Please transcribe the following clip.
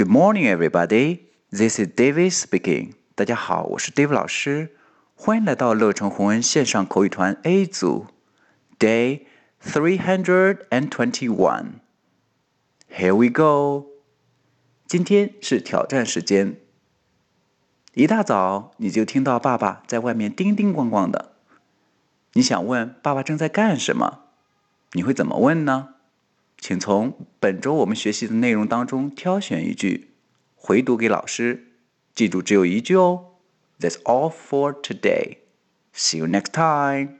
Good morning, everybody. This is David speaking. 大家好，我是 David 老师，欢迎来到乐成红恩线上口语团 A 组，Day three hundred and twenty-one. Here we go. 今天是挑战时间。一大早你就听到爸爸在外面叮叮咣咣的，你想问爸爸正在干什么？你会怎么问呢？请从本周我们学习的内容当中挑选一句，回读给老师。记住，只有一句哦。That's all for today. See you next time.